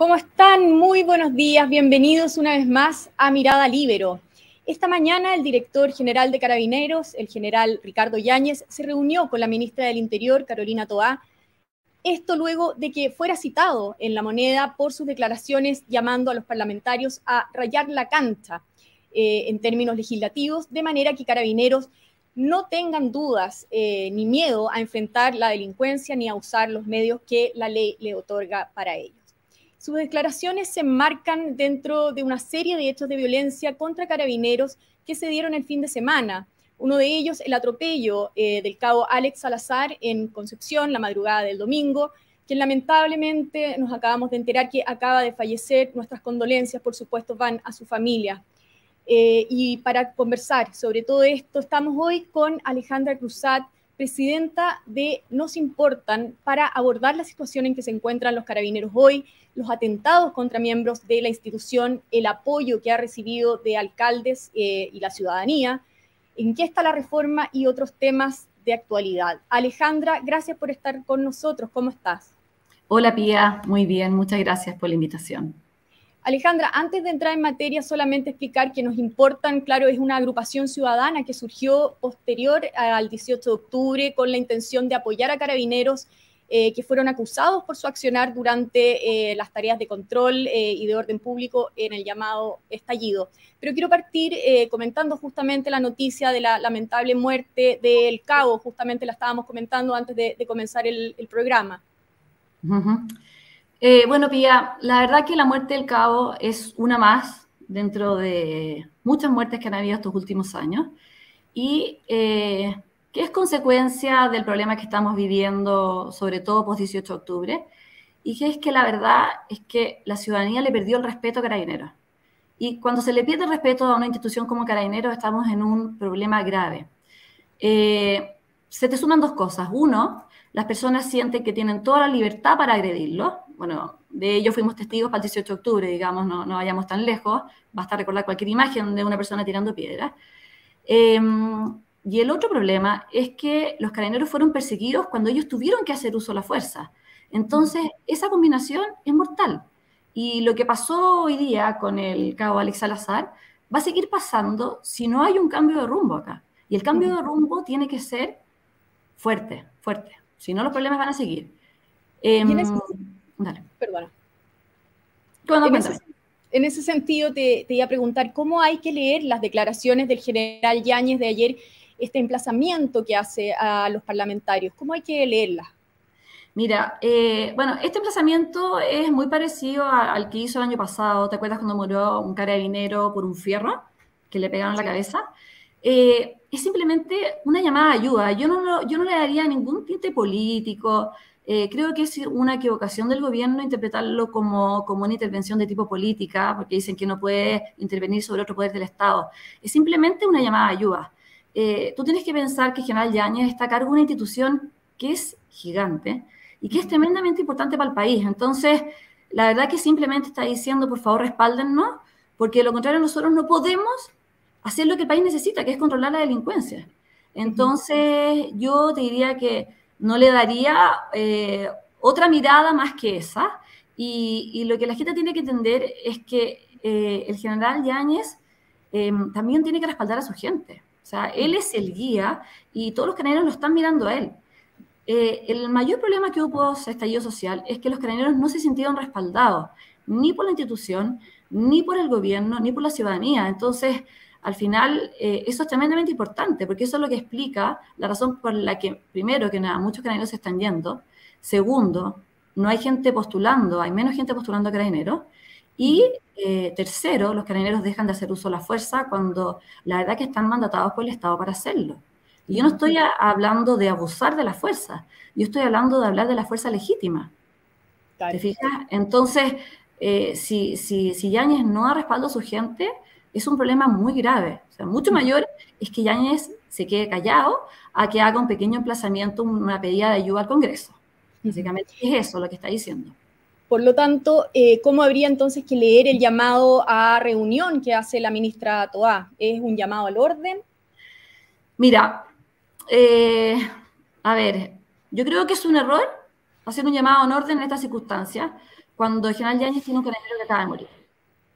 ¿Cómo están? Muy buenos días, bienvenidos una vez más a Mirada Libero. Esta mañana el director general de Carabineros, el general Ricardo Yáñez, se reunió con la ministra del Interior, Carolina Toá. Esto luego de que fuera citado en la moneda por sus declaraciones llamando a los parlamentarios a rayar la cancha eh, en términos legislativos, de manera que Carabineros no tengan dudas eh, ni miedo a enfrentar la delincuencia ni a usar los medios que la ley le otorga para ello. Sus declaraciones se enmarcan dentro de una serie de hechos de violencia contra carabineros que se dieron el fin de semana. Uno de ellos, el atropello eh, del cabo Alex Salazar en Concepción la madrugada del domingo, quien lamentablemente nos acabamos de enterar que acaba de fallecer. Nuestras condolencias, por supuesto, van a su familia. Eh, y para conversar sobre todo esto, estamos hoy con Alejandra Cruzat, presidenta de Nos Importan, para abordar la situación en que se encuentran los carabineros hoy, los atentados contra miembros de la institución, el apoyo que ha recibido de alcaldes eh, y la ciudadanía, en qué está la reforma y otros temas de actualidad. Alejandra, gracias por estar con nosotros. ¿Cómo estás? Hola Pía, muy bien, muchas gracias por la invitación. Alejandra, antes de entrar en materia, solamente explicar que nos importan, claro, es una agrupación ciudadana que surgió posterior al 18 de octubre con la intención de apoyar a carabineros eh, que fueron acusados por su accionar durante eh, las tareas de control eh, y de orden público en el llamado estallido. Pero quiero partir comentando justamente la noticia de la lamentable muerte del cabo, justamente la estábamos comentando antes de, comenzar el, programa. Eh, bueno, Pía, la verdad que la muerte del cabo es una más dentro de muchas muertes que han habido estos últimos años y eh, que es consecuencia del problema que estamos viviendo, sobre todo post 18 de octubre, y que es que la verdad es que la ciudadanía le perdió el respeto a Carabineros. Y cuando se le pierde el respeto a una institución como Carabineros, estamos en un problema grave. Eh, se te suman dos cosas. Uno, las personas sienten que tienen toda la libertad para agredirlo. Bueno, de ello fuimos testigos para el 18 de octubre, digamos, no, no vayamos tan lejos. Basta recordar cualquier imagen de una persona tirando piedras. Em, y el otro problema es que los carabineros fueron perseguidos cuando ellos tuvieron que hacer uso de la fuerza. Entonces, esa combinación es mortal. Y lo que pasó hoy día con el cabo Alex Salazar va a seguir pasando si no hay un cambio de rumbo acá. Y el cambio de rumbo tiene que ser fuerte, fuerte. Si no, los problemas van a seguir. en, ese, dale. Perdona. En ese, sentido, te, iba a preguntar cómo hay que leer las declaraciones del general Yáñez de ayer, este emplazamiento que hace a los parlamentarios. ¿Cómo hay que leerlas? Mira, eh, bueno, este emplazamiento es muy parecido al que hizo el año pasado. ¿Te acuerdas cuando murió un carabinero por un fierro que le pegaron la cabeza? Eh, es simplemente una llamada de ayuda. Yo no, yo no le daría ningún tinte político. Eh, creo que es una equivocación del gobierno interpretarlo como, como una intervención de tipo política, porque dicen que no puede intervenir sobre otro poder del Estado. Es simplemente una llamada de ayuda. Eh, tú tienes que pensar que General Yáñez está a cargo de una institución que es gigante y que es tremendamente importante para el país. Entonces, la verdad que simplemente está diciendo, por favor, respáldennos, porque de lo contrario nosotros no podemos hacer lo que el país necesita, que es controlar la delincuencia. Entonces, yo te diría que no le daría eh, otra mirada más que esa. Y, lo que la gente tiene que entender es que eh, el general Yáñez em, también tiene que respaldar a su gente. O sea, él es el guía y todos los carabineros lo están mirando a él. Eh, el mayor problema que hubo ese estallido social es que los carabineros no se sintieron respaldados, ni por la institución, ni por el gobierno, ni por la ciudadanía. Entonces, al final eh, eso es tremendamente importante, porque eso es lo que explica la razón por la que, primero, que nada, muchos carabineros se están yendo, segundo, no hay gente postulando, hay menos gente postulando a carabineros, y eh, tercero, los carabineros dejan de hacer uso de la fuerza cuando la verdad que están mandatados por el Estado para hacerlo. Y yo no estoy hablando de abusar de la fuerza, yo estoy hablando de hablar de la fuerza legítima. ¿Te fijas? Entonces, eh, si, si, si Yáñez no ha respaldo a su gente, es un problema muy grave. O sea, mucho mayor es que Yáñez se quede callado a que haga un pequeño emplazamiento, una pedida de ayuda al Congreso. Básicamente es eso lo que está diciendo. Por lo tanto, eh, ¿cómo habría entonces que leer el llamado a reunión que hace la ministra Toá? ¿Es un llamado al orden? Mira, eh, a ver, yo creo que es un error hacer un llamado al orden en estas circunstancias, cuando el general Yáñez tiene un carabinero que acaba de morir.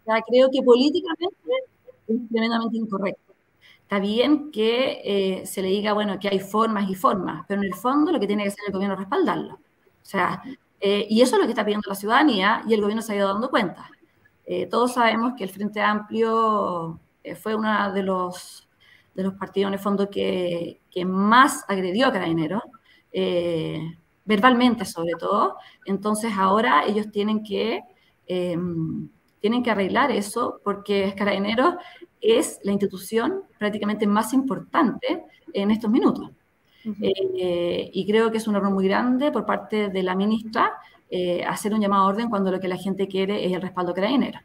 Sea, creo que políticamente es tremendamente incorrecto. Está bien que eh, se le diga, bueno, que hay formas y formas, pero en el fondo lo que tiene que hacer el gobierno es respaldarlo. O sea, eh, y eso es lo que está pidiendo la ciudadanía y el gobierno se ha ido dando cuenta. Eh, todos sabemos que el Frente Amplio fue uno de los, de los partidos en el fondo que, que más agredió a Carabineros, verbalmente sobre todo. Entonces ahora ellos tienen que, tienen que arreglar eso porque Carabineros es la institución prácticamente más importante en estos minutos. Eh, y creo que es un error muy grande por parte de la ministra eh, hacer un llamado a orden cuando lo que la gente quiere es el respaldo carabinero.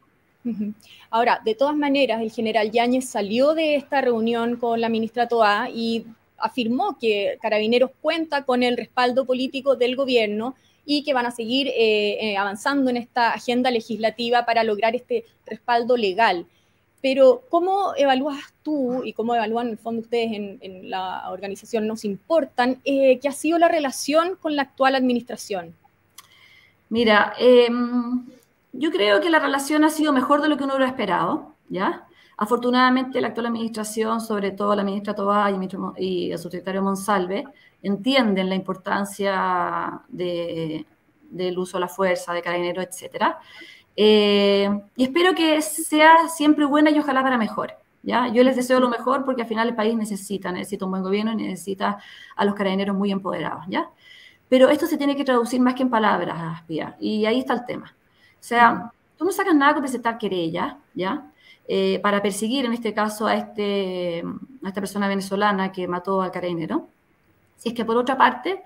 Ahora, de todas maneras, el general Yáñez salió de esta reunión con la ministra Toá y afirmó que Carabineros cuenta con el respaldo político del gobierno y que van a seguir eh, avanzando en esta agenda legislativa para lograr este respaldo legal. Pero, ¿cómo evalúas tú y cómo evalúan en el fondo ustedes en, la organización Nos Importan, eh, qué ha sido la relación con la actual administración? Mira, em, yo creo que la relación ha sido mejor de lo que uno hubiera esperado, ¿ya? Afortunadamente, la actual administración, sobre todo la ministra Tobá y, el subsecretario Monsalve, entienden la importancia del uso de la fuerza, de carabineros, etcétera. Eh, y espero que sea siempre buena y ojalá para mejor. ¿ya? Yo les deseo lo mejor porque al final el país necesita, necesita un buen gobierno y necesita a los carabineros muy empoderados. ¿ya? Pero esto se tiene que traducir más que en palabras, Pia, y ahí está el tema. O sea, tú no sacas nada con presentar querella, ¿ya? Eh, para perseguir en este caso a, este, a esta persona venezolana que mató al carabinero. Si es que por otra parte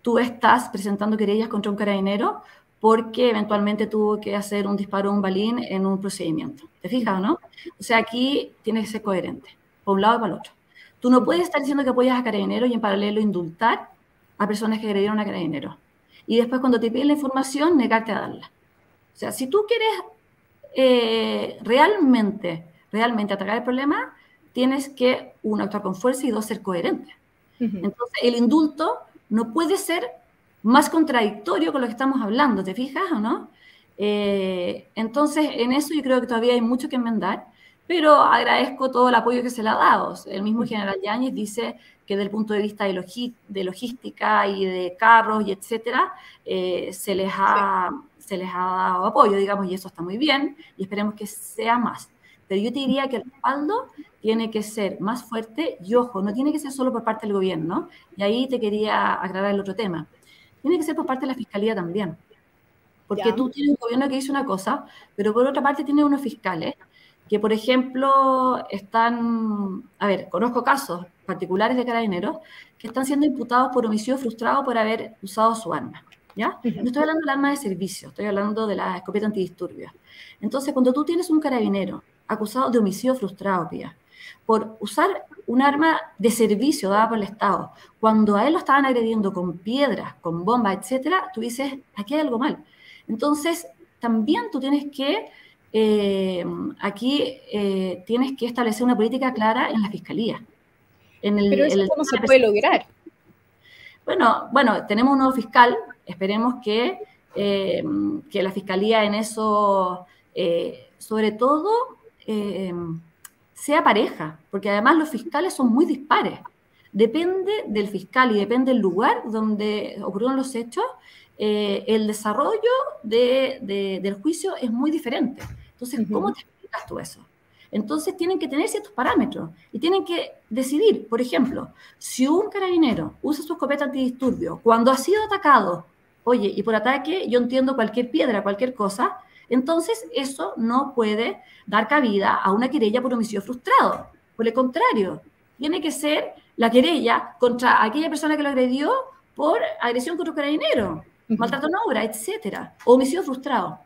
tú estás presentando querellas contra un carabinero porque eventualmente tuvo que hacer un disparo, un balín en un procedimiento. ¿Te fijas, no? O sea, aquí tiene que ser coherente, por un lado y para el otro. Tú no puedes estar diciendo que apoyas a carabineros y en paralelo indultar a personas que agredieron a carabineros. Y después cuando te piden la información, negarte a darla. O sea, si tú quieres eh, realmente, realmente atacar el problema, tienes que, uno, actuar con fuerza y dos, ser coherente. Entonces, el indulto no puede ser más contradictorio con lo que estamos hablando, ¿te fijas o no? Eh, entonces, en eso yo creo que todavía hay mucho que enmendar, pero agradezco todo el apoyo que se le ha dado. El mismo general Yáñez dice que desde el punto de vista de, logística y de carros y etcétera, eh, se, les ha, se les ha dado apoyo, digamos, y eso está muy bien, y esperemos que sea más. Pero yo te diría que el respaldo tiene que ser más fuerte y ojo, no tiene que ser solo por parte del gobierno. Y ahí te quería aclarar el otro tema tiene que ser por parte de la fiscalía también. Porque tú tienes un gobierno que dice una cosa, pero por otra parte tienes unos fiscales que, por ejemplo, están, a ver, conozco casos particulares de carabineros que están siendo imputados por homicidio frustrado por haber usado su arma. ¿Ya? No estoy hablando del arma de servicio, estoy hablando de la escopeta antidisturbios. Entonces, cuando tú tienes un carabinero acusado de homicidio frustrado, Pía, por usar un arma de servicio dada por el Estado, cuando a él lo estaban agrediendo con piedras, con bombas, etcétera, tú dices, aquí hay algo mal. Entonces, también tú tienes que, eh, aquí eh, tienes que establecer una política clara en la fiscalía. En el, Pero eso cómo se puede lograr. Bueno, bueno, tenemos un nuevo fiscal, esperemos que, eh, que la fiscalía en eso, sobre todo, sea pareja, porque además los fiscales son muy dispares. Depende del fiscal y depende del lugar donde ocurrieron los hechos, eh, el desarrollo del juicio es muy diferente. Entonces, ¿cómo te explicas tú eso? Entonces tienen que tener ciertos parámetros y tienen que decidir, por ejemplo, si un carabinero usa su escopeta antidisturbio cuando ha sido atacado, oye, y por ataque yo entiendo cualquier piedra, cualquier cosa, entonces, eso no puede dar cabida a una querella por homicidio frustrado. Por el contrario, tiene que ser la querella contra aquella persona que lo agredió por agresión contra un carabinero, maltrato en obra, etcétera, homicidio frustrado.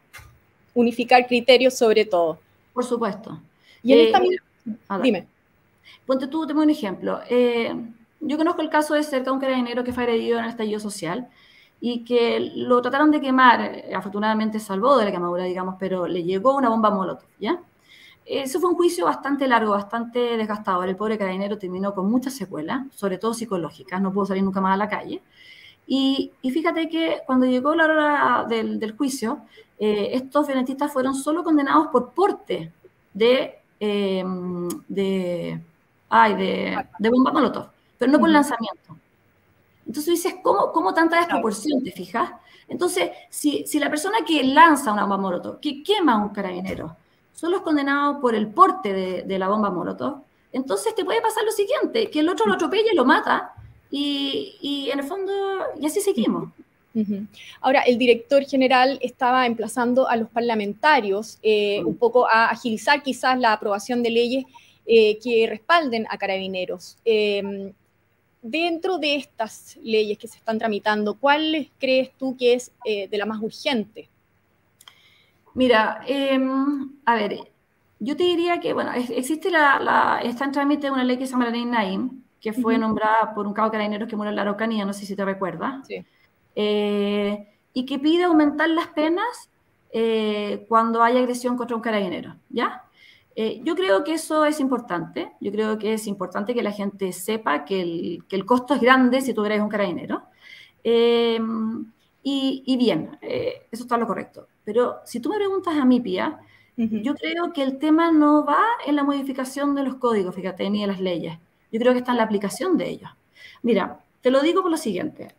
Unificar criterios sobre todo. Por supuesto. Y en esta eh, Dime. Ponte tú, te un ejemplo. Eh, yo conozco el caso de cerca de un carabinero que fue agredido en el estallido social y que lo trataron de quemar, eh, afortunadamente salvó de la quemadura, digamos, pero le llegó una bomba molotov, ¿ya? Eso fue un juicio bastante largo, bastante desgastador. El pobre carabinero terminó con muchas secuelas, sobre todo psicológicas, no pudo salir nunca más a la calle. Y, fíjate que cuando llegó la hora del, juicio, eh, estos violentistas fueron solo condenados por porte de, eh, de, ay, de, de bomba molotov, pero no por lanzamiento. Entonces dices, ¿cómo, cómo tanta desproporción, te fijas? Entonces, si, si, la persona que lanza una bomba molotov, que quema a un carabinero, solo es condenado por el porte de, de, la bomba molotov, entonces te puede pasar lo siguiente, que el otro lo atropella y lo mata, y, y en el fondo, y así seguimos. Ahora, el director general estaba emplazando a los parlamentarios eh, un poco a agilizar quizás la aprobación de leyes eh, que respalden a carabineros. Em, dentro de estas leyes que se están tramitando, ¿cuál crees tú que es eh, de la más urgente? Mira, em, a ver, yo te diría que, bueno, existe la, está en trámite una ley que se llama la ley Naim, que fue nombrada por un cabo de carabineros que murió en la Araucanía, no sé si te recuerdas. Sí. Eh, y que pide aumentar las penas eh, cuando hay agresión contra un carabinero, ¿ya? Eh, yo creo que eso es importante, yo creo que es importante que la gente sepa que el, que el costo es grande si tú eres un carabinero. Y, y, bien, eso está lo correcto. Pero si tú me preguntas a mí, Pía, yo creo que el tema no va en la modificación de los códigos, fíjate, ni de las leyes. Yo creo que está en la aplicación de ellos. Mira, te lo digo por lo siguiente.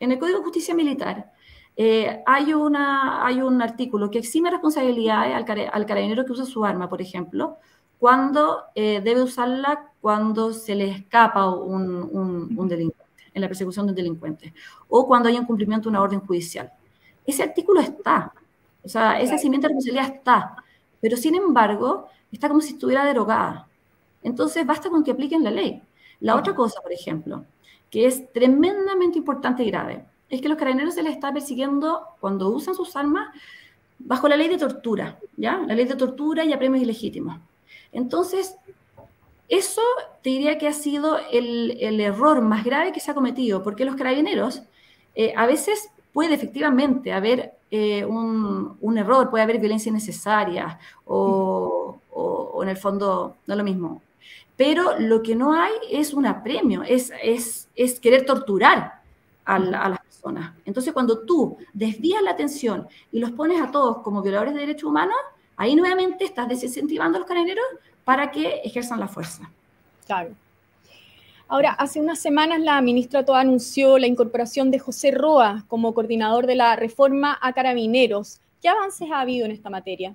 En el Código de Justicia Militar eh, hay, una, hay un artículo que exime responsabilidades al, carabinero que usa su arma, por ejemplo, cuando eh, debe usarla cuando se le escapa un, delincuente, en la persecución de un delincuente, o cuando hay incumplimiento de una orden judicial. Ese artículo está, o sea, esa cimiento de responsabilidad está, pero sin embargo, está como si estuviera derogada. Entonces, basta con que apliquen la ley. La otra cosa, por ejemplo, que es tremendamente importante y grave, es que los carabineros se les está persiguiendo cuando usan sus armas bajo la ley de tortura, ¿ya? La ley de tortura y apremios ilegítimos. Entonces, eso te diría que ha sido el, error más grave que se ha cometido, porque los carabineros eh, a veces puede efectivamente haber eh, un, error, puede haber violencia innecesaria o, o, o, en el fondo no es lo mismo, pero lo que no hay es un apremio, es, es, es querer torturar a, las personas. Entonces, cuando tú desvías la atención y los pones a todos como violadores de derechos humanos, ahí nuevamente estás desincentivando a los carabineros para que ejerzan la fuerza. Claro. Ahora, hace unas semanas la ministra Toa anunció la incorporación de José Roa como coordinador de la reforma a carabineros. ¿Qué avances ha habido en esta materia?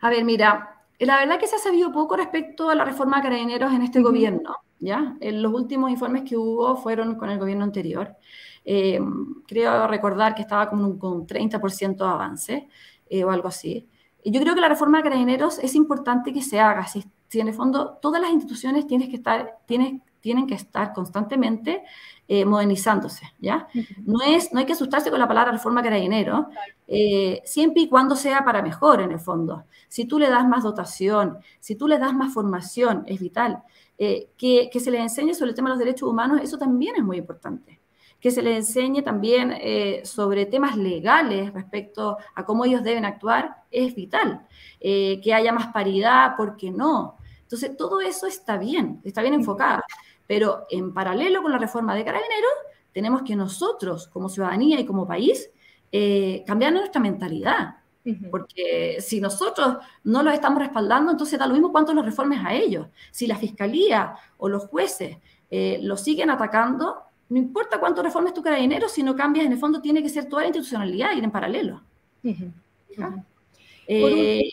A ver, mira, la verdad que se ha sabido poco respecto a la reforma de carabineros en este gobierno. ¿ya? En los últimos informes que hubo fueron con el gobierno anterior. Eh, creo recordar que estaba con un, con 30% de avance eh, o algo así. Y yo creo que la reforma de carabineros es importante que se haga. Si, si en el fondo todas las instituciones tienen que estar, tienen, tienen que estar constantemente eh, modernizándose, ¿ya? no, es, no hay que asustarse con la palabra reforma carabinero, eh, siempre y cuando sea para mejor en el fondo. Si tú le das más dotación, si tú le das más formación, es vital. Eh, que, que, se les enseñe sobre el tema de los derechos humanos, eso también es muy importante. Que se les enseñe también sobre temas legales respecto a cómo ellos deben actuar, es vital. que haya más paridad, ¿por qué no? Entonces, todo eso está bien, está bien enfocado. Pero en paralelo con la reforma de carabineros, tenemos que nosotros, como ciudadanía y como país, eh, cambiar nuestra mentalidad. Porque si nosotros no los estamos respaldando, entonces da lo mismo cuánto los reformes a ellos. Si la fiscalía o los jueces eh, los siguen atacando, no importa cuánto reformes tu carabinero, si no cambias, en el fondo tiene que ser toda la institucionalidad, ir en paralelo. Eh,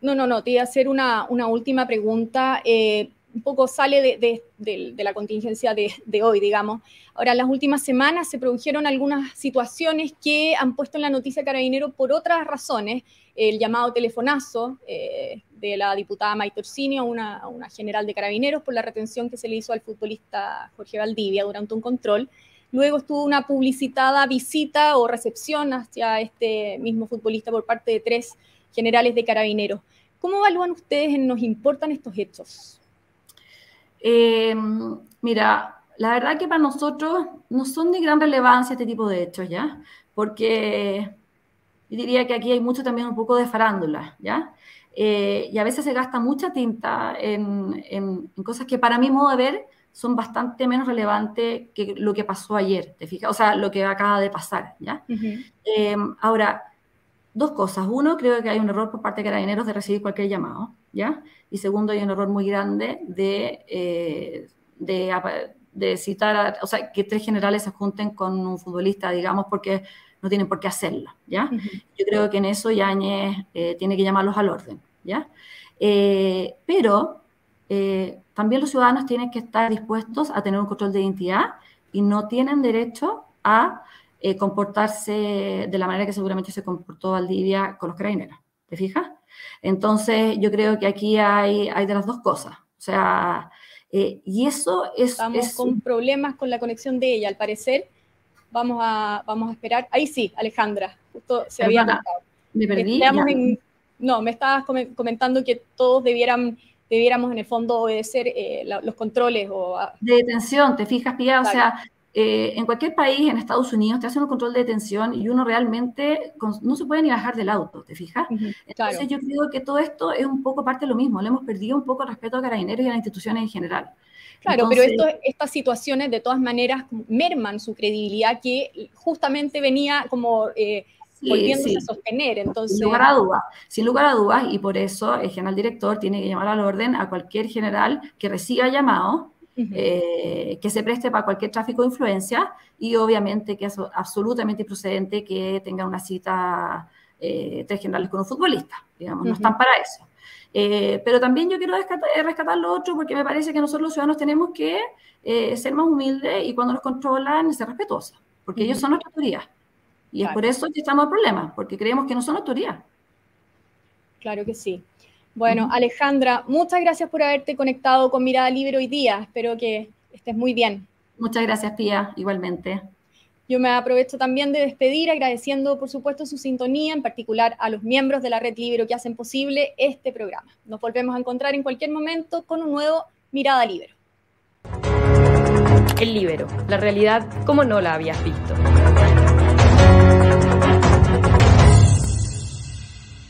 no, no, no, te iba a hacer una, una última pregunta. Eh, un poco sale de, la contingencia de, hoy, digamos. Ahora, en las últimas semanas se produjeron algunas situaciones que han puesto en la noticia Carabinero por otras razones. El llamado telefonazo eh, de la diputada Maite Orsini una, una general de Carabineros por la retención que se le hizo al futbolista Jorge Valdivia durante un control. Luego estuvo una publicitada visita o recepción hacia este mismo futbolista por parte de tres generales de Carabineros. ¿Cómo evalúan ustedes en nos importan estos hechos? Eh, mira, la verdad que para nosotros no son de gran relevancia este tipo de hechos, ¿ya? Porque yo diría que aquí hay mucho también un poco de farándula, ¿ya? Eh, y a veces se gasta mucha tinta en, en, cosas que para mi modo de ver son bastante menos relevantes que lo que pasó ayer, ¿te fijas? O sea, lo que acaba de pasar, ¿ya? Em, ahora, dos cosas. Uno, creo que hay un error por parte de carabineros de recibir cualquier llamado, ¿ya? Y segundo, hay un error muy grande de, eh, de, citar, a, o sea, que tres generales se junten con un futbolista, digamos, porque no tienen por qué hacerlo, ¿ya? Yo creo que en eso Yáñez eh, tiene que llamarlos al orden, ¿ya? Eh, pero también los ciudadanos tienen que estar dispuestos a tener un control de identidad y no tienen derecho a comportarse de la manera que seguramente se comportó Valdivia con los carabineros. ¿Te fijas? Entonces, yo creo que aquí hay, hay de las dos cosas. O sea, eh, y eso es... Estamos con problemas con la conexión de ella, al parecer. Vamos a, vamos a esperar. Ahí sí, Alejandra, justo se había Me perdí. no, me estabas comentando que todos debieran debiéramos en el fondo obedecer eh, los controles o... De detención, te fijas, Pia, o sea, eh, en cualquier país, en Estados Unidos, te hacen un control de detención y uno realmente no se puede ni bajar del auto, ¿te fijas? Entonces yo creo que todo esto es un poco parte de lo mismo, le hemos perdido un poco el respeto a carabineros y a las instituciones en general. Claro, pero esto, estas situaciones de todas maneras merman su credibilidad que justamente venía como eh, volviéndose a sostener. Entonces... Sin lugar a dudas, sin lugar a dudas, y por eso el general director tiene que llamar al orden a cualquier general que reciba llamado eh, que se preste para cualquier tráfico de influencia y obviamente que es absolutamente improcedente que tenga una cita eh, tres generales con un futbolista, digamos, no están para eso. Eh, pero también yo quiero rescatar, lo otro porque me parece que nosotros los ciudadanos tenemos que ser más humildes y cuando nos controlan ser respetuosos, porque ellos son nuestra autoridad. Y es por eso que estamos en problemas, porque creemos que no son autoridad. Claro que sí. Bueno, Alejandra, muchas gracias por haberte conectado con Mirada Libre hoy día. Espero que estés muy bien. Muchas gracias, Pía, igualmente. Yo me aprovecho también de despedir agradeciendo, por supuesto, su sintonía, en particular a los miembros de la Red Libero que hacen posible este programa. Nos volvemos a encontrar en cualquier momento con un nuevo Mirada Libero. El Libero, la realidad como no la habías visto.